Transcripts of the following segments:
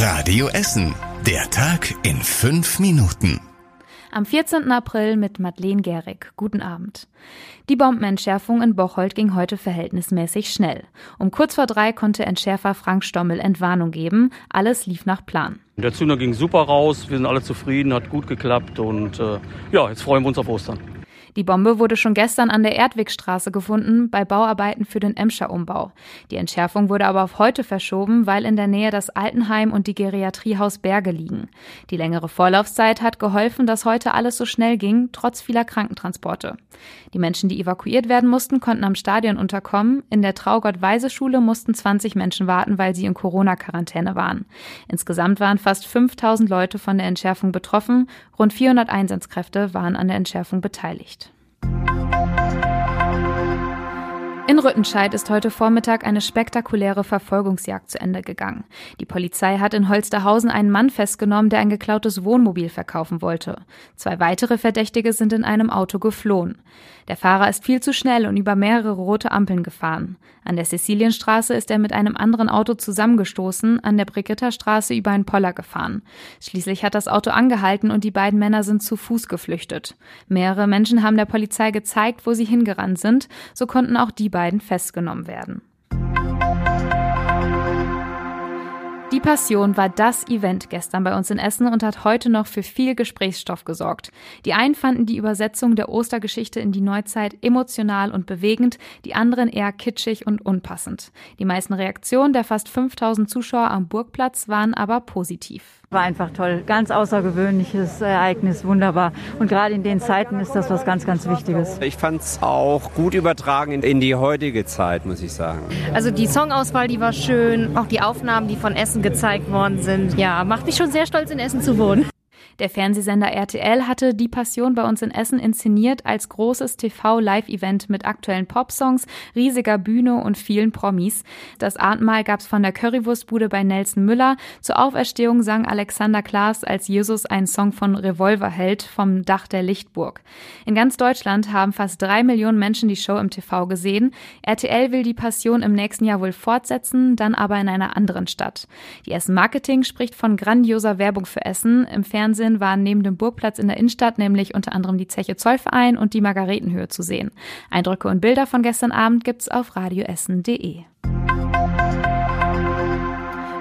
Radio Essen. Der Tag in fünf Minuten. Am 14. April mit Madeleine Gehrig. Guten Abend. Die Bombenentschärfung in Bocholt ging heute verhältnismäßig schnell. Um kurz vor drei konnte Entschärfer Frank Stommel Entwarnung geben. Alles lief nach Plan. Der Zünder ging super raus, wir sind alle zufrieden, hat gut geklappt und äh, ja, jetzt freuen wir uns auf Ostern. Die Bombe wurde schon gestern an der Erdwegstraße gefunden, bei Bauarbeiten für den Emscher Umbau. Die Entschärfung wurde aber auf heute verschoben, weil in der Nähe das Altenheim und die Geriatriehaus Berge liegen. Die längere Vorlaufzeit hat geholfen, dass heute alles so schnell ging, trotz vieler Krankentransporte. Die Menschen, die evakuiert werden mussten, konnten am Stadion unterkommen. In der Traugott-Weise-Schule mussten 20 Menschen warten, weil sie in Corona-Quarantäne waren. Insgesamt waren fast 5000 Leute von der Entschärfung betroffen. Rund 400 Einsatzkräfte waren an der Entschärfung beteiligt. In Rüttenscheid ist heute Vormittag eine spektakuläre Verfolgungsjagd zu Ende gegangen. Die Polizei hat in Holsterhausen einen Mann festgenommen, der ein geklautes Wohnmobil verkaufen wollte. Zwei weitere Verdächtige sind in einem Auto geflohen. Der Fahrer ist viel zu schnell und über mehrere rote Ampeln gefahren. An der Cäcilienstraße ist er mit einem anderen Auto zusammengestoßen, an der Brigitterstraße über einen Poller gefahren. Schließlich hat das Auto angehalten und die beiden Männer sind zu Fuß geflüchtet. Mehrere Menschen haben der Polizei gezeigt, wo sie hingerannt sind, so konnten auch die beiden festgenommen werden. Die Passion war das Event gestern bei uns in Essen und hat heute noch für viel Gesprächsstoff gesorgt. Die einen fanden die Übersetzung der Ostergeschichte in die Neuzeit emotional und bewegend, die anderen eher kitschig und unpassend. Die meisten Reaktionen der fast 5000 Zuschauer am Burgplatz waren aber positiv. War einfach toll. Ganz außergewöhnliches Ereignis, wunderbar. Und gerade in den Zeiten ist das was ganz, ganz Wichtiges. Ich fand es auch gut übertragen in die heutige Zeit, muss ich sagen. Also die Songauswahl, die war schön. Auch die Aufnahmen, die von Essen gezeigt worden sind. Ja, macht mich schon sehr stolz, in Essen zu wohnen. Der Fernsehsender RTL hatte Die Passion bei uns in Essen inszeniert als großes TV-Live-Event mit aktuellen Popsongs, riesiger Bühne und vielen Promis. Das Abendmahl gab's von der Currywurstbude bei Nelson Müller. Zur Auferstehung sang Alexander Klaas als Jesus einen Song von Revolverheld vom Dach der Lichtburg. In ganz Deutschland haben fast drei Millionen Menschen die Show im TV gesehen. RTL will Die Passion im nächsten Jahr wohl fortsetzen, dann aber in einer anderen Stadt. Die Essen Marketing spricht von grandioser Werbung für Essen. Im Fernsehen Fernsehen waren neben dem Burgplatz in der Innenstadt nämlich unter anderem die Zeche Zollverein und die Margaretenhöhe zu sehen. Eindrücke und Bilder von gestern Abend gibt's auf radioessen.de.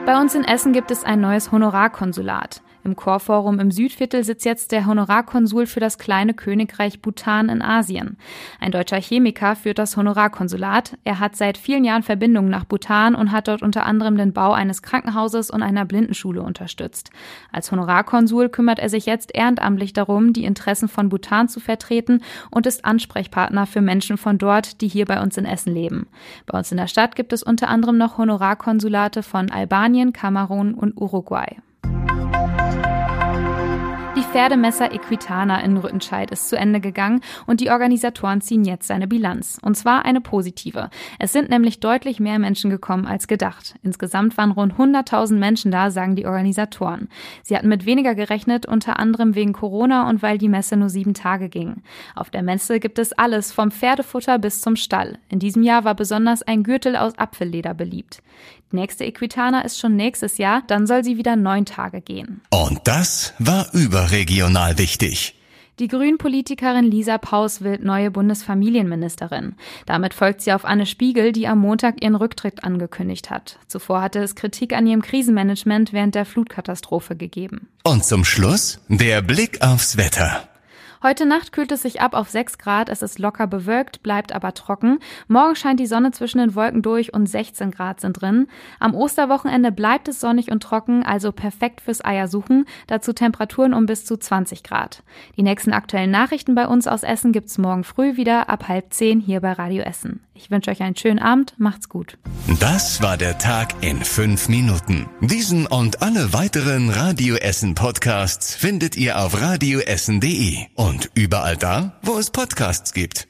Bei uns in Essen gibt es ein neues Honorarkonsulat. Im Chorforum im Südviertel sitzt jetzt der Honorarkonsul für das kleine Königreich Bhutan in Asien. Ein deutscher Chemiker führt das Honorarkonsulat. Er hat seit vielen Jahren Verbindungen nach Bhutan und hat dort unter anderem den Bau eines Krankenhauses und einer Blindenschule unterstützt. Als Honorarkonsul kümmert er sich jetzt ehrenamtlich darum, die Interessen von Bhutan zu vertreten und ist Ansprechpartner für Menschen von dort, die hier bei uns in Essen leben. Bei uns in der Stadt gibt es unter anderem noch Honorarkonsulate von Albanien, Kamerun und Uruguay. Pferdemesser Equitana in Rüttenscheid ist zu Ende gegangen und die Organisatoren ziehen jetzt eine Bilanz. Und zwar eine positive. Es sind nämlich deutlich mehr Menschen gekommen als gedacht. Insgesamt waren rund 100.000 Menschen da, sagen die Organisatoren. Sie hatten mit weniger gerechnet, unter anderem wegen Corona und weil die Messe nur sieben Tage ging. Auf der Messe gibt es alles, vom Pferdefutter bis zum Stall. In diesem Jahr war besonders ein Gürtel aus Apfelleder beliebt. Die nächste Equitana ist schon nächstes Jahr, dann soll sie wieder neun Tage gehen. Und das war überregional wichtig. Die Grünen-Politikerin Lisa Paus wird neue Bundesfamilienministerin. Damit folgt sie auf Anne Spiegel, die am Montag ihren Rücktritt angekündigt hat. Zuvor hatte es Kritik an ihrem Krisenmanagement während der Flutkatastrophe gegeben. Und zum Schluss der Blick aufs Wetter. Heute Nacht kühlt es sich ab auf 6 Grad, es ist locker bewölkt, bleibt aber trocken. Morgen scheint die Sonne zwischen den Wolken durch und 16 Grad sind drin. Am Osterwochenende bleibt es sonnig und trocken, also perfekt fürs Eiersuchen. Dazu Temperaturen um bis zu 20 Grad. Die nächsten aktuellen Nachrichten bei uns aus Essen gibt's morgen früh wieder ab halb zehn hier bei Radio Essen. Ich wünsche euch einen schönen Abend, macht's gut. Das war der Tag in fünf Minuten. Diesen und alle weiteren Radio Essen Podcasts findet ihr auf radioessen.de und überall da, wo es Podcasts gibt.